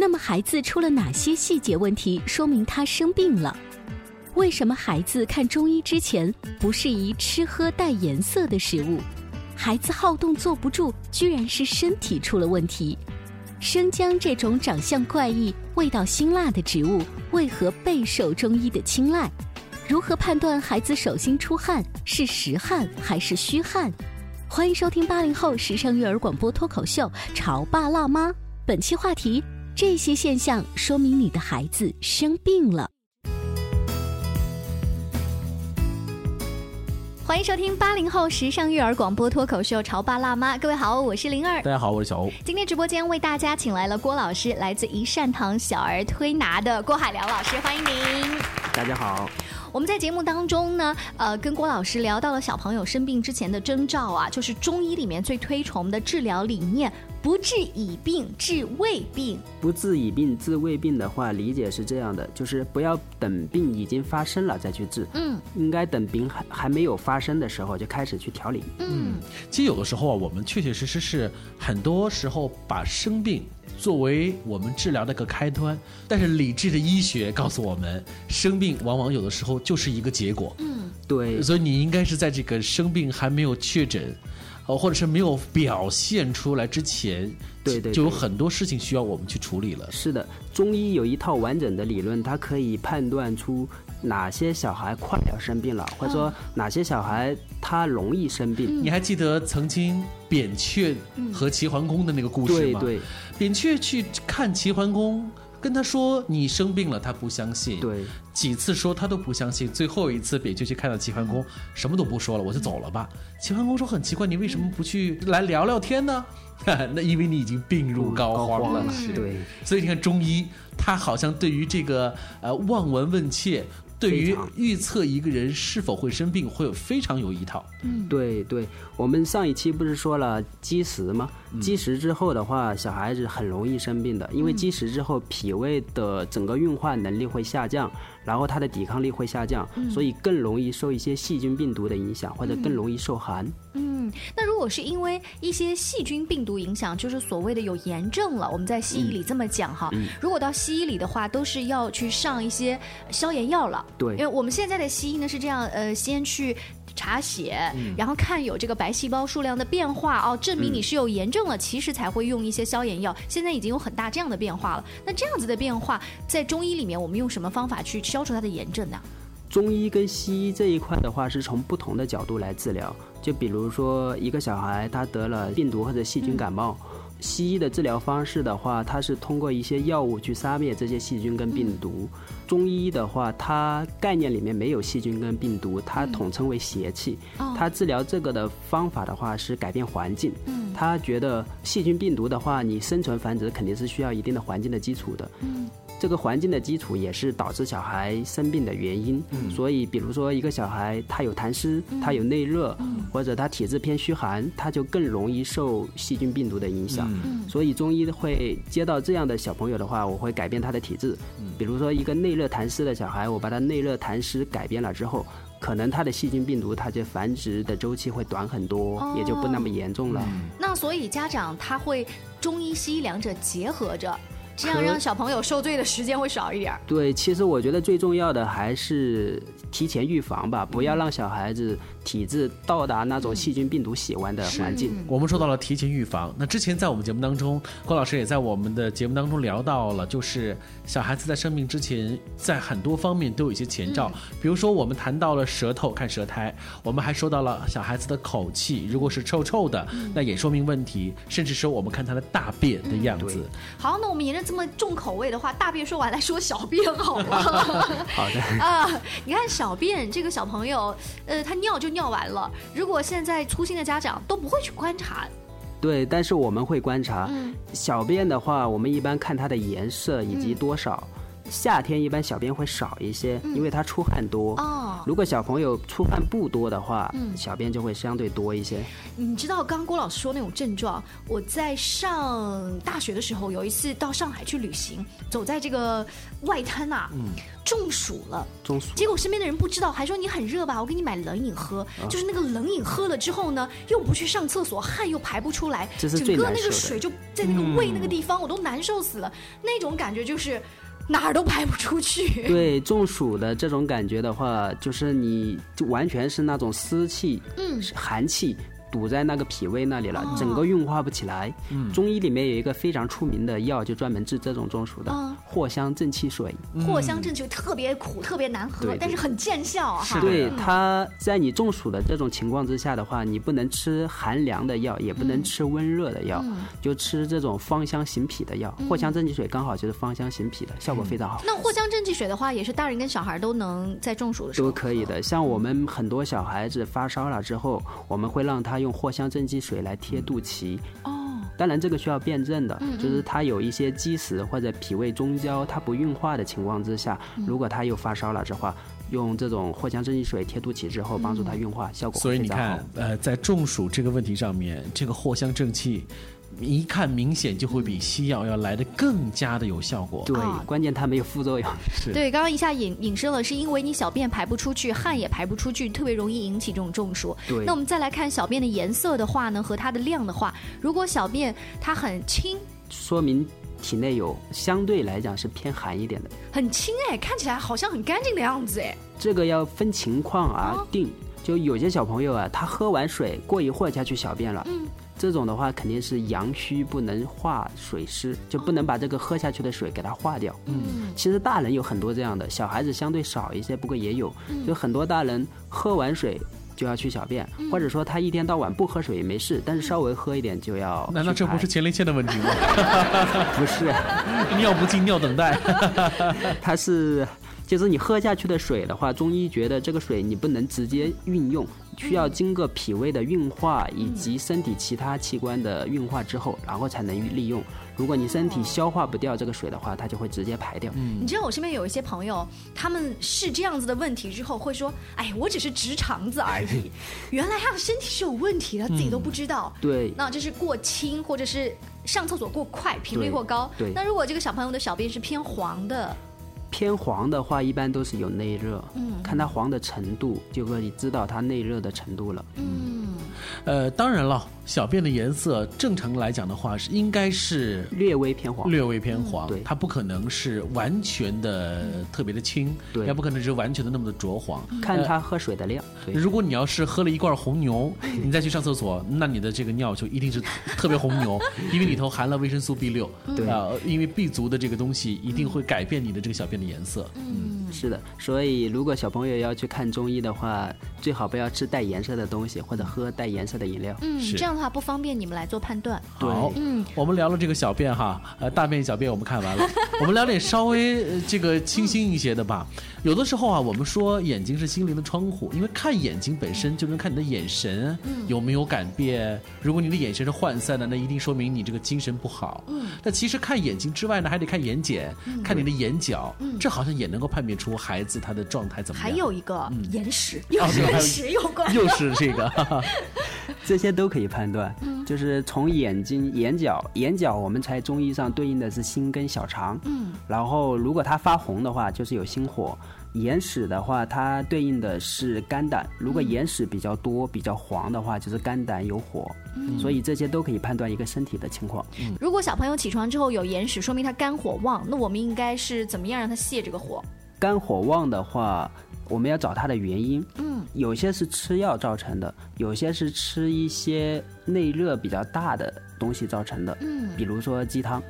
那么孩子出了哪些细节问题，说明他生病了？为什么孩子看中医之前不适宜吃喝带颜色的食物？孩子好动坐不住，居然是身体出了问题？生姜这种长相怪异、味道辛辣的植物，为何备受中医的青睐？如何判断孩子手心出汗是实汗还是虚汗？欢迎收听八零后时尚育儿广播脱口秀《潮爸辣妈》，本期话题。这些现象说明你的孩子生病了。欢迎收听八零后时尚育儿广播脱口秀《潮爸辣妈》，各位好，我是灵儿，大家好，我是小欧。今天直播间为大家请来了郭老师，来自一善堂小儿推拿的郭海良老师，欢迎您。大家好。我们在节目当中呢，呃，跟郭老师聊到了小朋友生病之前的征兆啊，就是中医里面最推崇的治疗理念。不治已病，治未病。不治已病，治未病的话，理解是这样的，就是不要等病已经发生了再去治。嗯，应该等病还还没有发生的时候就开始去调理。嗯，其实有的时候啊，我们确确实实是很多时候把生病作为我们治疗的一个开端，但是理智的医学告诉我们，生病往往有的时候就是一个结果。嗯，对。所以你应该是在这个生病还没有确诊。哦，或者是没有表现出来之前，对对，就有很多事情需要我们去处理了。是的，中医有一套完整的理论，它可以判断出哪些小孩快要生病了，或者说哪些小孩他容易生病。你还记得曾经扁鹊和齐桓公的那个故事吗？对对，扁鹊去看齐桓公。跟他说你生病了，他不相信。对，几次说他都不相信。最后一次，扁鹊去看到齐桓公，什么都不说了，我就走了吧。齐桓公说很奇怪，你为什么不去来聊聊天呢？那因为你已经病入膏肓了。对，所以你看中医，他好像对于这个呃望闻问切。对于预测一个人是否会生病，会有非常有一套。嗯，对对，我们上一期不是说了积食吗？积食之后的话，小孩子很容易生病的，因为积食之后脾胃的整个运化能力会下降，然后他的抵抗力会下降，所以更容易受一些细菌病毒的影响，或者更容易受寒。嗯，那如果是因为一些细菌病毒影响，就是所谓的有炎症了，我们在西医里这么讲哈。如果到西医里的话，都是要去上一些消炎药了。对，因为我们现在的西医呢是这样，呃，先去查血，然后看有这个白细胞数量的变化哦，证明你是有炎症了，其实才会用一些消炎药。现在已经有很大这样的变化了。那这样子的变化，在中医里面，我们用什么方法去消除它的炎症呢？中医跟西医这一块的话，是从不同的角度来治疗。就比如说，一个小孩他得了病毒或者细菌感冒。西医的治疗方式的话，它是通过一些药物去杀灭这些细菌跟病毒。中医的话，它概念里面没有细菌跟病毒，它统称为邪气。它治疗这个的方法的话是改变环境。嗯他觉得细菌病毒的话，你生存繁殖肯定是需要一定的环境的基础的。嗯这个环境的基础也是导致小孩生病的原因，嗯所以比如说一个小孩他有痰湿，他有内热，或者他体质偏虚寒，他就更容易受细菌病毒的影响。所以中医会接到这样的小朋友的话，我会改变他的体质。比如说一个内热痰湿的小孩，我把他内热痰湿改变了之后，可能他的细菌病毒它就繁殖的周期会短很多，也就不那么严重了。那所以家长他会中医西医两者结合着。这样让小朋友受罪的时间会少一点。对，其实我觉得最重要的还是提前预防吧，不要让小孩子体质到达那种细菌、病毒喜欢的环境。我们说到了提前预防，那之前在我们节目当中，郭老师也在我们的节目当中聊到了，就是小孩子在生病之前，在很多方面都有一些前兆，比如说我们谈到了舌头看舌苔，我们还说到了小孩子的口气，如果是臭臭的，那也说明问题，甚至说我们看他的大便的样子。好，那我们沿着这么重口味的话，大便说完来说小便好了。好的，啊，你看小便这个小朋友，呃，他尿就尿完了。如果现在粗心的家长都不会去观察，对，但是我们会观察嗯小便的话，我们一般看它的颜色以及多少。夏天一般小便会少一些，因为它出汗多。哦，如果小朋友出汗不多的话，嗯小便就会相对多一些。你知道刚刚郭老师说那种症状，我在上大学的时候有一次到上海去旅行，走在这个外滩呐、中暑了。中暑结果身边的人不知道，还说你很热吧，我给你买冷饮喝。就是那个冷饮喝了之后呢，又不去上厕所，汗又排不出来，这是整个那个最难受的水就在那个胃那个地方，我都难受死了。那种感觉就是哪儿都排不出去。对中暑的这种感觉的话，就是你就完全是那种湿气、嗯寒气堵在那个脾胃那里了，哦。整个运化不起来。中医里面有一个非常出名的药，就专门治这种中暑的嗯藿香正气水。藿香正气特别苦，特别难喝，但是很见效啊。哈。对，它在你中暑的这种情况之下的话，你不能吃寒凉的药，也不能吃温热的药，就吃这种芳香行脾的药。藿香正气水刚好就是芳香行脾的，效果非常好。那藿香正气水的话，也是大人跟小孩都能在中暑的时候都可以的，像我们很多小孩子发烧了之后，我们会让他用藿香正气水来贴肚脐。哦。当然，这个需要辩证的，嗯就是他有一些积食或者脾胃中焦，它不运化的情况之下，嗯如果他又发烧了的话，用这种藿香正气水贴肚脐之后，帮助他运化，效果所以你会非常好看。，呃，在中暑这个问题上面，这个藿香正气，一看明显就会比西药要来的更加的有效果。对啊，关键它没有副作用。是对，刚刚一下引引申了，是因为你小便排不出去，汗也排不出去，特别容易引起这种中暑。对那我们再来看小便的颜色的话呢，和它的量的话，如果小便它很轻，说明体内有相对来讲是偏寒一点的。很轻哎，看起来好像很干净的样子哎。这个要分情况而哦定。就有些小朋友啊，他喝完水过一会儿才去小便了，嗯这种的话肯定是阳虚不能化水湿，就不能把这个喝下去的水给它化掉。嗯其实大人有很多这样的，小孩子相对少一些，不过也有，嗯就很多大人喝完水。就要去小便，嗯或者说他一天到晚不喝水也没事，但是稍微喝一点就要。难道这不是？前列腺的问题吗？不是，尿不尽，尿等待。他是，就是你喝下去的水的话，中医觉得这个水你不能直接运用，需要经过脾胃的运化以及身体其他器官的运化之后，然后才能利用。如果你身体消化不掉这个水的话，它就会直接排掉。你知道我身边有一些朋友，他们是这样子的问题之后会说：“哎，我只是直肠子而已。”原来他的身体是有问题的，自己都不知道。对，那这是过轻，或者是上厕所过快，频率过高。对那如果这个小朋友的小便是偏黄的，偏黄的话，一般都是有内热，嗯看它黄的程度，就可以知道它内热的程度了。嗯，呃，当然了，小便的颜色正常来讲的话是应该是略微偏黄。略微偏黄，对它不可能是完全的特别的清，对也不可能是完全的那么的浊黄。看它喝水的量。对，如果你要是喝了一罐红牛，你再去上厕所，那你的这个尿就一定是特别红牛，因为里头含了维生素 B 六，对啊、因为 B 族的这个东西一定会改变你的这个小便的颜色。嗯是的，所以如果小朋友要去看中医的话，最好不要吃带颜色的东西，或者喝带颜色的饮料。嗯，是这样的话不方便你们来做判断。好，嗯，我们聊了这个小便哈，呃，大便小便我们看完了，我们聊点稍微、呃这个清新一些的吧。有的时候啊，我们说眼睛是心灵的窗户，因为看眼睛本身就能看你的眼神有没有改变。如果你的眼神是涣散的，那一定说明你这个精神不好。嗯，那其实看眼睛之外呢，还得看眼睑，看你的眼角，这好像也能够判别出孩子他的状态怎么样。还有一个眼屎，又是跟屎有关。又是这个，哈哈这些都可以判断。就是从眼睛、眼角，眼角我们在中医上对应的是心跟小肠。嗯，然后如果它发红的话，就是有心火。眼屎的话，它对应的是肝胆。如果眼屎比较多、比较黄的话，就是肝胆有火。所以这些都可以判断一个身体的情况。如果小朋友起床之后有眼屎，说明他肝火旺，那我们应该是怎么样让他泄这个火？肝火旺的话，我们要找它的原因。嗯，有些是吃药造成的，有些是吃一些内热比较大的东西造成的。嗯比如说鸡汤，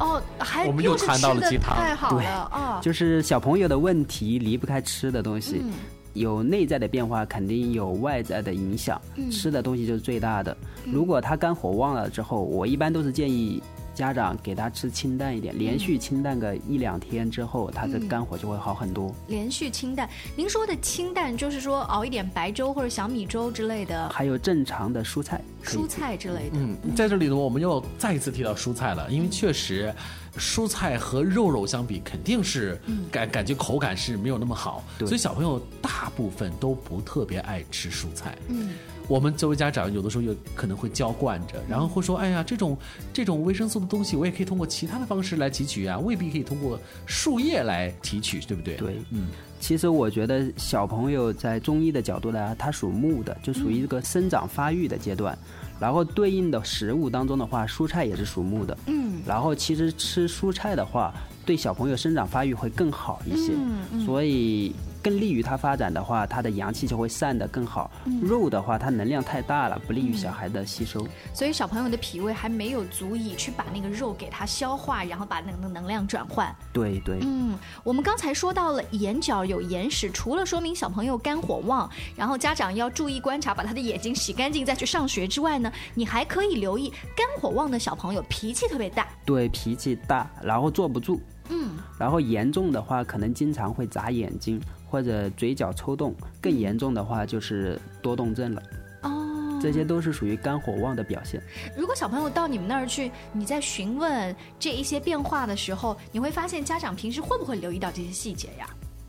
哦，还我们又谈到了鸡汤太好对了啊！就是小朋友的问题离不开吃的东西。嗯有内在的变化，肯定有外在的影响。嗯吃的东西就是最大的。如果他肝火旺了之后，我一般都是建议家长给他吃清淡一点，连续清淡个一两天之后，他的嗯肝火就会好很多。连续清淡，您说的清淡就是说熬一点白粥或者小米粥之类的还有正常的蔬菜，蔬菜之类的。嗯，在这里呢，我们又再一次提到蔬菜了，因为确实，蔬菜和肉肉相比，肯定是感感觉口感是没有那么好，对。所以小朋友大部分都不特别爱吃蔬菜。嗯，我们作为家长，有的时候有可能会娇惯着，然后会说：“哎呀，这种这种维生素的东西，我也可以通过其他的方式来提取啊，未必可以通过树叶来提取，对不对？”对，嗯，其实我觉得小朋友在中医的角度来，它属木的，就属于一个生长发育的阶段。然后对应的食物当中的话，蔬菜也是属木的。嗯，然后其实吃蔬菜的话，对小朋友生长发育会更好一些。嗯嗯所以更利于他发展的话，他的阳气就会散得更好。肉的话，它能量太大了，不利于小孩的吸收。所以小朋友的脾胃还没有足以去把那个肉给它消化，然后把那个能量转换。对对。嗯，我们刚才说到了眼角有眼屎，除了说明小朋友肝火旺，然后家长要注意观察，把他的眼睛洗干净再去上学之外呢，你还可以留意肝火旺的小朋友脾气特别大。对脾气大，然后坐不住，嗯，然后严重的话可能经常会眨眼睛或者嘴角抽动，更严重的话就是多动症了。哦，这些都是属于肝火旺的表现。如果小朋友到你们那儿去，你在询问这一些变化的时候，你会发现家长平时会不会留意到这些细节呀？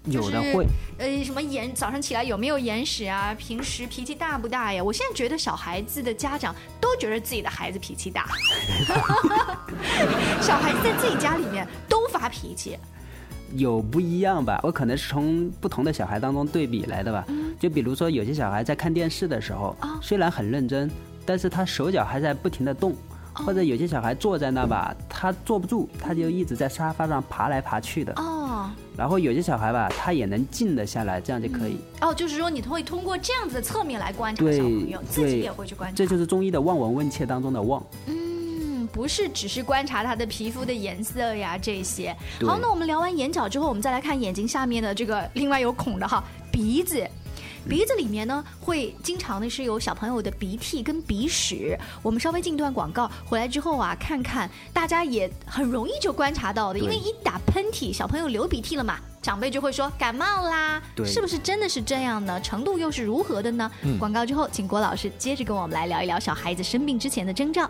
有的会，呃，什么眼早上起来有没有眼屎啊？平时脾气大不大呀？我现在觉得小孩子的家长都觉得自己的孩子脾气大，小孩子在自己家里面都发脾气。有不一样吧？我可能是从不同的小孩当中对比来的吧。就比如说，有些小孩在看电视的时候，啊虽然很认真，但是他手脚还在不停的动。或者有些小孩坐在那吧，他坐不住，他就一直在沙发上爬来爬去的。哦然后有些小孩吧，他也能静得下来，这样就可以。哦，就是说你会通过这样子的侧面来观察小朋友，自己也会去观察。这就是中医的望闻问切当中的望。嗯，不是只是观察他的皮肤的颜色呀这些。好，那我们聊完眼角之后，我们再来看眼睛下面的这个另外有孔的哈鼻子。鼻子里面呢，会经常的是有小朋友的鼻涕跟鼻屎。我们稍微进段广告，回来之后啊，看看大家也很容易就观察到的，因为一打喷嚏，小朋友流鼻涕了嘛，长辈就会说感冒啦，是不是真的是这样呢？程度又是如何的呢？广告之后，请郭老师接着跟我们来聊一聊小孩子生病之前的征兆。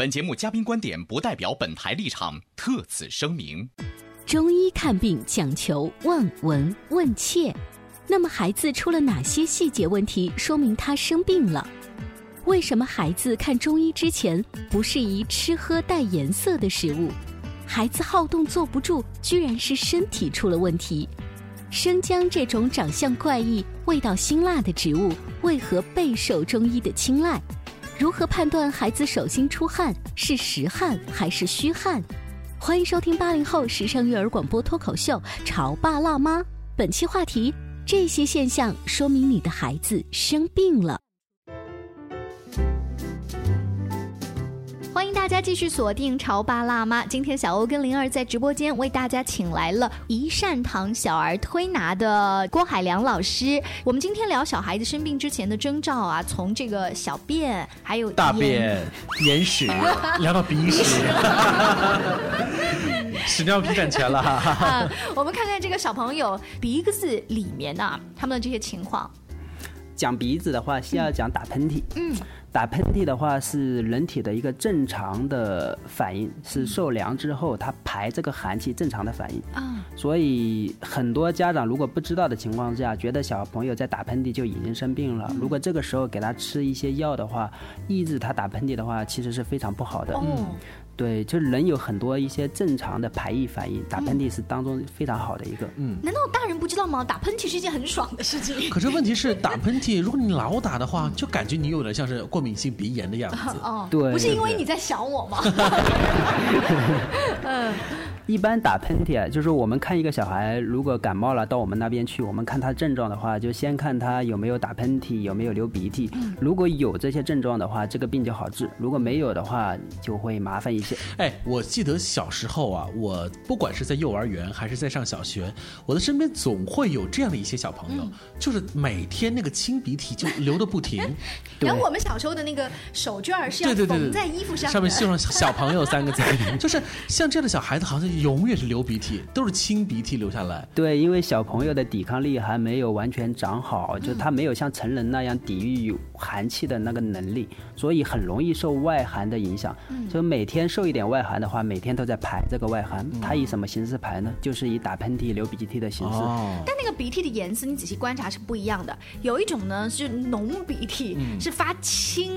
本节目嘉宾观点不代表本台立场，特此声明。中医看病讲求望闻问切，那么孩子出了哪些细节问题，说明他生病了？为什么孩子看中医之前不适宜吃喝带颜色的食物？孩子好动坐不住，居然是身体出了问题。生姜这种长相怪异、味道辛辣的植物，为何备受中医的青睐？如何判断孩子手心出汗是实汗还是虚汗？欢迎收听八零后时尚育儿广播脱口秀《潮爸辣妈》。本期话题：这些现象说明你的孩子生病了。欢迎大家继续锁定《潮爸辣妈》。今天小欧跟灵儿在直播间为大家请来了一善堂小儿推拿的郭海良老师。我们今天聊小孩子生病之前的征兆啊，从这个小便，还有大便、眼屎，聊到鼻屎，屎尿屁占全了哈。啊，我们看看这个小朋友鼻子里面啊、他们的这些情况。讲鼻子的话，先要讲打喷嚏。嗯，打喷嚏的话是人体的一个正常的反应，是受凉之后它排这个寒气正常的反应。啊，所以很多家长如果不知道的情况下，觉得小朋友在打喷嚏就已经生病了。如果这个时候给他吃一些药的话，抑制他打喷嚏的话，其实是非常不好的。哦，对，就是人有很多一些正常的排异反应，打喷嚏是当中非常好的一个。嗯，难道大人不知道吗？打喷嚏是一件很爽的事情。可是问题是，打喷嚏，如果你老打的话，就感觉你有点像是过敏性鼻炎的样子。哦，对不是因为你在想我吗？嗯，一般打喷嚏啊，就是我们看一个小孩如果感冒了到我们那边去，我们看他症状的话，就先看他有没有打喷嚏，有没有流鼻涕。如果有这些症状的话，这个病就好治；如果没有的话，就会麻烦一些。哎，我记得小时候啊，我不管是在幼儿园还是在上小学，我的身边总会有这样的一些小朋友，就是每天那个清鼻涕就流的不停，然后我们小时候的那个手绢是要对对对对，缝在衣服上的，上面绣上“小朋友”三个字，就是像这样的小孩子，好像永远是流鼻涕，都是清鼻涕流下来。对，因为小朋友的抵抗力还没有完全长好，就他没有像成人那样抵御寒气的那个能力，所以很容易受外寒的影响。就每天受一点外寒的话，每天都在排这个外寒。它以什么形式排呢？就是以打喷嚏、流鼻涕的形式。哦，但那个鼻涕的颜色，你仔细观察是不一样的。有一种呢是浓鼻涕，是发青，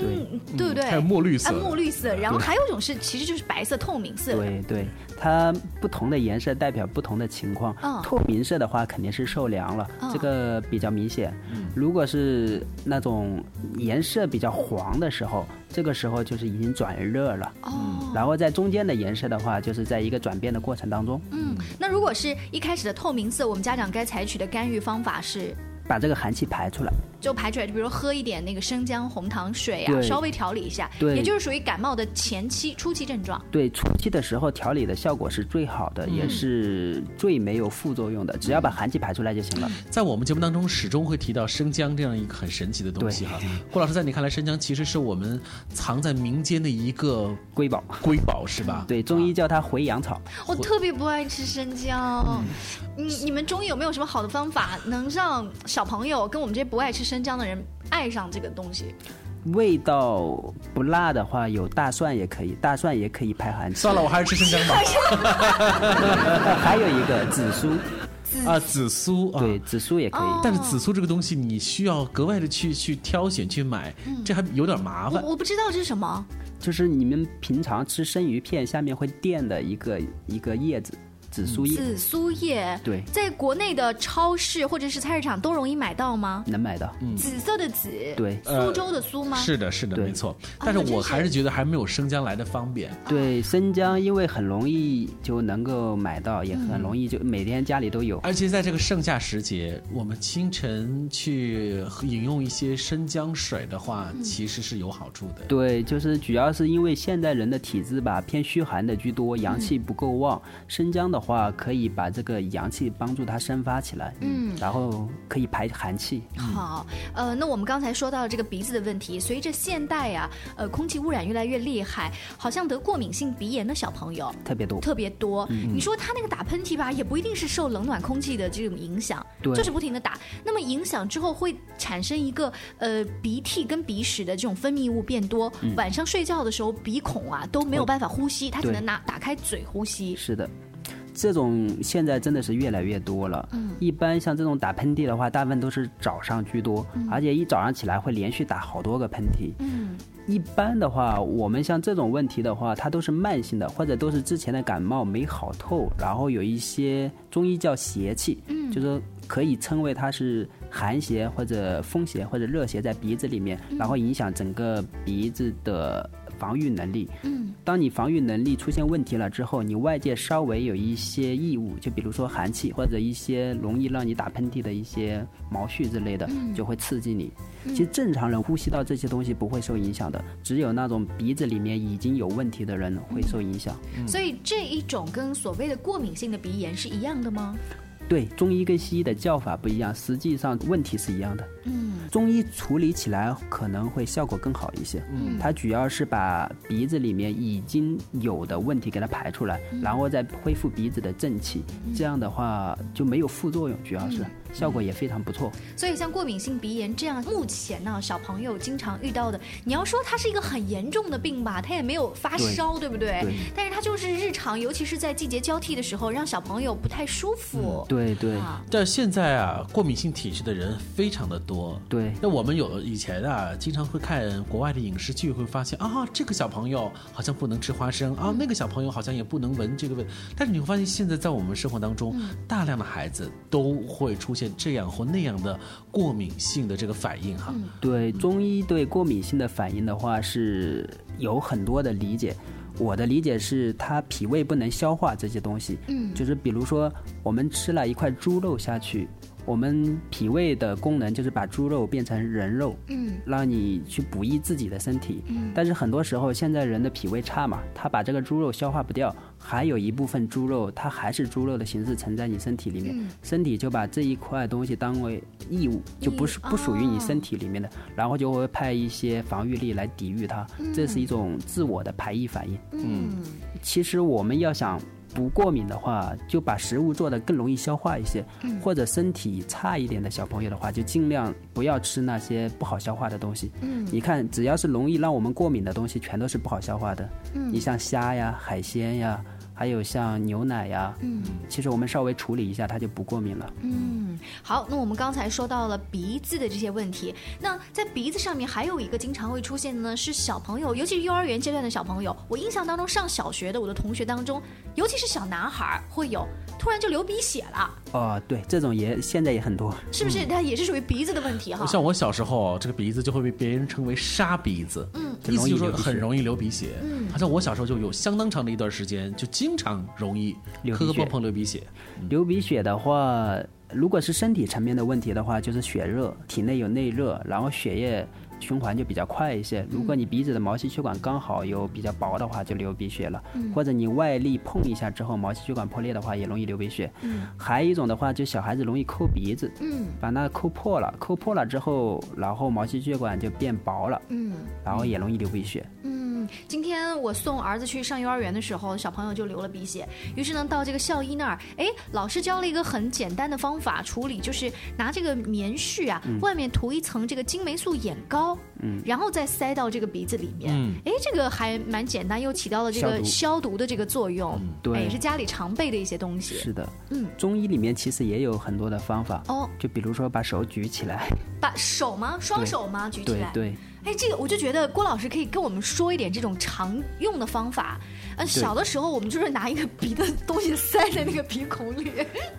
对不对？还有墨绿色啊，墨绿色。然后还有一种是，其实就是白色透明色的。对对，它不同的颜色代表不同的情况。嗯透明色的话肯定是受凉了，嗯这个比较明显。如果是那种颜色比较黄的时候，这个时候就是已经转热了。哦，然后在中间的颜色的话，就是在一个转变的过程当中，嗯，那如果是一开始的透明色，我们家长该采取的干预方法是。把这个寒气排出来。就排出来，就比如喝一点那个生姜红糖水啊，稍微调理一下，对也就是属于感冒的前期初期症状。对，初期的时候调理的效果是最好的，也是最没有副作用的，只要把寒气排出来就行了。在我们节目当中，始终会提到生姜这样一个很神奇的东西哈。郭老师，在你看来，生姜其实是我们藏在民间的一个瑰宝，瑰宝，是吧？对，中医叫它回阳草。我特别不爱吃生姜，你你们中医有没有什么好的方法，能让小朋友跟我们这些不爱吃生姜的人爱上这个东西？味道不辣的话，有大蒜也可以，大蒜也可以排寒气。算了，我还是吃生姜吧。还有一个紫苏，啊，紫苏啊，对，紫苏也可以。哦但是紫苏这个东西，你需要格外的去去挑选去买，这还有点麻我烦。我不知道这是什么，就是你们平常吃生鱼片下面会垫的一个一个叶子，紫苏叶，紫苏叶。对，在国内的超市或者是菜市场都容易买到吗？能买到。紫色的紫，对苏州的苏吗？是的，是的，没错。但是我还是觉得还没有生姜来的方便。对，生姜因为很容易就能够买到，也很容易就每天家里都有。而且在这个盛夏时节，我们清晨去饮用一些生姜水的话，其实是有好处的。对，就是主要是因为现代人的体质吧偏虚寒的居多，阳气不够旺。生姜的话可以把这个阳气帮助它生发起来，嗯然后可以排寒气。好，呃，那我们刚才说到了这个鼻子的问题，随着现代啊，呃，空气污染越来越厉害，好像得过敏性鼻炎的小朋友特别多。特别多。嗯你说他那个打喷嚏吧，也不一定是受冷暖空气的这种影响，对就是不停的打。那么影响之后会产生一个呃鼻涕跟鼻屎的这种分泌物变多，嗯晚上睡觉的时候鼻孔啊都没有办法呼吸，他只能拿打开嘴呼吸。是的，这种现在真的是越来越多了。嗯。一般像这种打喷嚏的话，大部分都是早上居多，而且一早上起来会连续打好多个喷嚏。嗯。一般的话，我们像这种问题的话，它都是慢性的，或者都是之前的感冒没好透，然后有一些中医叫邪气，嗯。就说可以称为它是寒邪或者风邪或者热邪在鼻子里面，然后影响整个鼻子的防御能力。嗯，当你防御能力出现问题了之后，你外界稍微有一些异物，就比如说寒气或者一些容易让你打喷嚏的一些毛絮之类的，就会刺激你。其实正常人呼吸到这些东西不会受影响的，只有那种鼻子里面已经有问题的人会受影响。所以这一种跟所谓的过敏性的鼻炎是一样的吗？对，中医跟西医的叫法不一样，实际上问题是一样的。嗯，中医处理起来可能会效果更好一些。嗯，它主要是把鼻子里面已经有的问题给它排出来，然后再恢复鼻子的正气，这样的话就没有副作用，主要是效果也非常不错。所以像过敏性鼻炎这样，目前呢小朋友经常遇到的，你要说它是一个很严重的病吧，它也没有发烧，对不对？对但是它就是日常，尤其是在季节交替的时候，让小朋友不太舒服。对对啊但现在啊，过敏性体质的人非常的多。对那我们有以前啊，经常会看国外的影视剧，会发现啊，这个小朋友好像不能吃花生啊，那个小朋友好像也不能闻这个味。但是你会发现，现在在我们生活当中，大量的孩子都会出现这样或那样的过敏性的这个反应哈。对，中医对过敏性的反应的话是有很多的理解。我的理解是，它脾胃不能消化这些东西。嗯就是比如说，我们吃了一块猪肉下去，我们脾胃的功能就是把猪肉变成人肉，嗯。让你去补益自己的身体。嗯。但是很多时候，现在人的脾胃差嘛，他把这个猪肉消化不掉，还有一部分猪肉，它还是猪肉的形式存在你身体里面，嗯。身体就把这一块东西当为异物，就不是不属于你哦身体里面的，然后就会派一些防御力来抵御它，这是一种自我的排异反应。嗯。其实我们要想不过敏的话，就把食物做得更容易消化一些，嗯或者身体差一点的小朋友的话，就尽量不要吃那些不好消化的东西。嗯你看，只要是容易让我们过敏的东西，全都是不好消化的。嗯你像虾呀、海鲜呀，还有像牛奶呀，嗯其实我们稍微处理一下，它就不过敏了。嗯，好，那我们刚才说到了鼻子的这些问题，那在鼻子上面还有一个经常会出现的呢，是小朋友，尤其是幼儿园阶段的小朋友。我印象当中，上小学的我的同学当中，尤其是小男孩儿会有突然就流鼻血了，哦，对，这种也现在也很多。是不是？它也是属于鼻子的问题哈。像我小时候，这个鼻子就会被别人称为沙鼻子，嗯意思就是说容易流很容易流鼻血。嗯好像我小时候就有相当长的一段时间，就经常容易流鼻血磕磕碰碰流鼻血。流鼻血的话，如果是身体层面的问题的话，就是血热，体内有内热，然后血液循环就比较快一些。如果你鼻子的毛细血管刚好有比较薄的话，就流鼻血了；或者你外力碰一下之后，毛细血管破裂的话，也容易流鼻血。还有一种的话，就小孩子容易抠鼻子，嗯把那抠破了，抠破了之后，然后毛细血管就变薄了，嗯然后也容易流鼻血。嗯，今天我送儿子去上幼儿园的时候，小朋友就流了鼻血。于是呢，到这个校医那儿，哎，老师教了一个很简单的方法处理，就是拿这个棉絮啊，外面涂一层这个金霉素眼膏，嗯然后再塞到这个鼻子里面。嗯哎，这个还蛮简单，又起到了这个消毒的这个作用。嗯对哎也是家里常备的一些东西。是的，嗯，中医里面其实也有很多的方法，哦，就比如说把手举起来，把手吗？双手吗？举起来。对对。哎，这个我就觉得郭老师可以跟我们说一点这种常用的方法。呃，小的时候我们就是拿一个 鼻的东西塞在那个鼻孔里。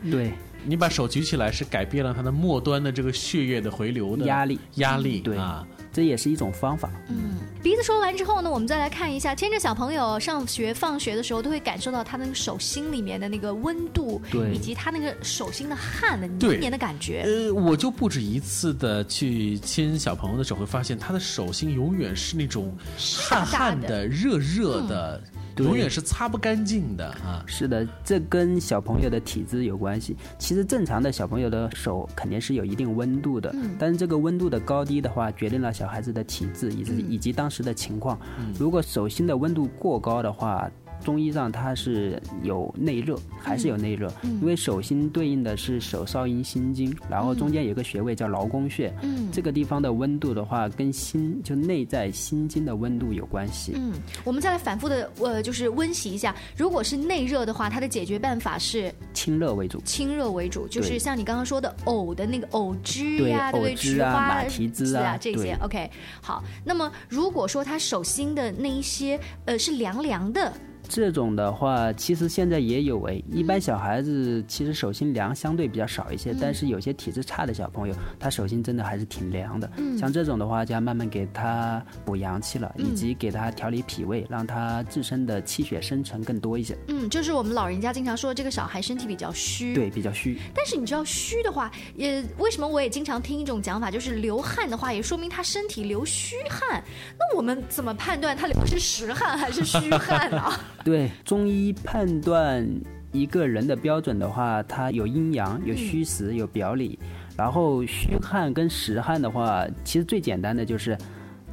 对，你把手举起来，是改变了它的末端的这个血液的回流的压力。压力对。啊。这也是一种方法。嗯，鼻子说完之后呢，我们再来看一下，牵着小朋友上学、放学的时候，都会感受到他那个手心里面的那个温度，对。以及他那个手心的汗的黏黏的感觉。呃，我就不止一次的去牵小朋友的时候，会发现他的手心永远是那种汗汗的、热热的，对永远是擦不干净的啊。是的，这跟小朋友的体质有关系。其实正常的小朋友的手肯定是有一定温度的，嗯但是这个温度的高低的话，决定了小孩子的体质以及、嗯以及当时的情况。如果手心的温度过高的话，中医上它是有内热，还是有内热，嗯因为手心对应的是手少阴心经，然后中间有一个穴位叫劳宫穴，嗯这个地方的温度的话，跟心就内在心经的温度有关系。嗯，我们再来反复的呃，就是温习一下。如果是内热的话，它的解决办法是清热为主。清热为主，就是像你刚刚说的藕的那个藕汁呀，对对不对？菊花马蹄汁啊这些。OK，好。那么如果说他手心的那一些呃是凉凉的。这种的话，其实现在也有诶。一般小孩子其实手心凉相对比较少一些，但是有些体质差的小朋友，他手心真的还是挺凉的。嗯像这种的话，就要慢慢给他补阳气了，以及给他调理脾胃，让他自身的气血生成更多一些。嗯，就是我们老人家经常说这个小孩身体比较虚。对，比较虚。但是你知道虚的话，也为什么我也经常听一种讲法，就是流汗的话，也说明他身体流虚汗。那我们怎么判断他流的是实汗还是虚汗呢？对，中医判断一个人的标准的话，它有阴阳、有虚实、有表里。然后虚汗跟实汗的话，其实最简单的就是，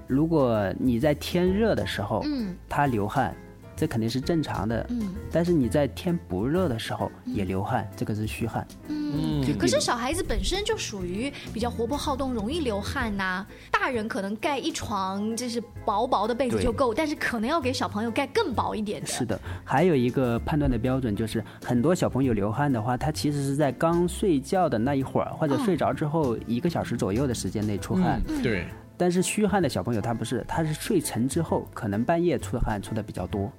如果你在天热的时候，嗯，他流汗。这肯定是正常的，嗯，但是你在天不热的时候也流汗，这个是虚汗，嗯。可是小孩子本身就属于比较活泼好动，容易流汗呐。大人可能盖一床就是薄薄的被子就够，但是可能要给小朋友盖更薄一点的。是的，还有一个判断的标准就是，很多小朋友流汗的话，他其实是在刚睡觉的那一会儿，或者睡着之后一个小时左右的时间内出汗。对。但是虚汗的小朋友他不是，他是睡沉之后，可能半夜出汗出的比较多。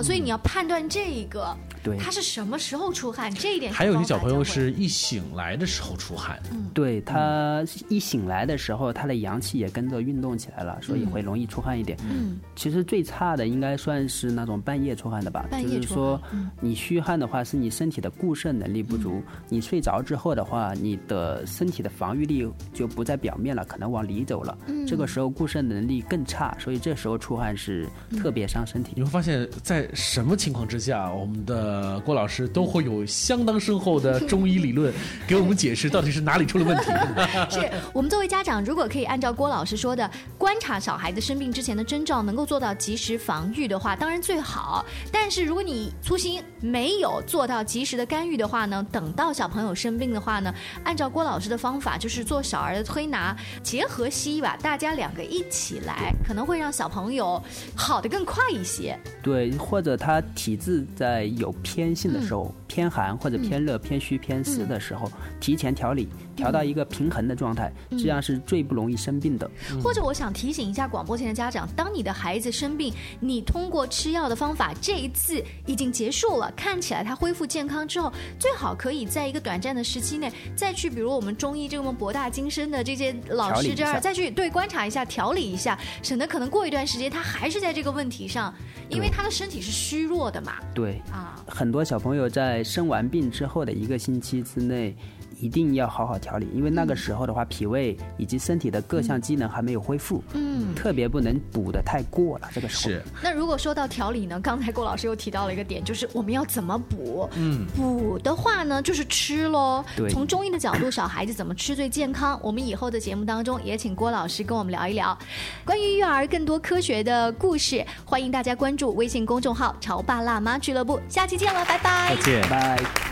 所以你要判断这一个。对，他是什么时候出汗？这一点还有些小朋友是一醒来的时候出汗。嗯，对他一醒来的时候，他的阳气也跟着运动起来了，所以会容易出汗一点。嗯，其实最差的应该算是那种半夜出汗的吧。半夜出汗。你虚汗的话，是你身体的固肾能力不足。你睡着之后的话，你的身体的防御力就不在表面了，可能往里走了。嗯，这个时候固肾能力更差，所以这时候出汗是特别伤身体。你会发现在什么情况之下，我们的。郭老师都会有相当深厚的中医理论给我们解释到底是哪里出了问题。是我们作为家长，如果可以按照郭老师说的，观察小孩子生病之前的征兆，能够做到及时防御的话，当然最好。但是如果你粗心没有做到及时的干预的话呢，等到小朋友生病的话呢，按照郭老师的方法，就是做小儿的推拿，结合西医吧，大家两个一起来，可能会让小朋友好的更快一些。对，或者他体质在有。偏性的时候，偏寒或者偏热、偏虚、偏湿的时候，提前调理。调到一个平衡的状态，这样是最不容易生病的。或者，我想提醒一下广播前的家长，当你的孩子生病，你通过吃药的方法这一次已经结束了，看起来他恢复健康之后，最好可以在一个短暂的时期内再去，比如我们中医这么博大精深的这些老师这儿再去对观察一下、调理一下，省得可能过一段时间他还是在这个问题上，因为他的身体是虚弱的嘛。对啊，很多小朋友在生完病之后的一个星期之内。一定要好好调理，因为那个时候的话，脾胃以及身体的各项机能还没有恢复，嗯，特别不能补的太过了。这个时候，是。那如果说到调理呢？刚才郭老师又提到了一个点，就是我们要怎么补？嗯，补的话呢，就是吃喽。对。从中医的角度，小孩子怎么吃最健康？我们以后的节目当中也请郭老师跟我们聊一聊关于育儿更多科学的故事。欢迎大家关注微信公众号“潮爸辣妈俱乐部”。下期见了，拜拜。再见，拜。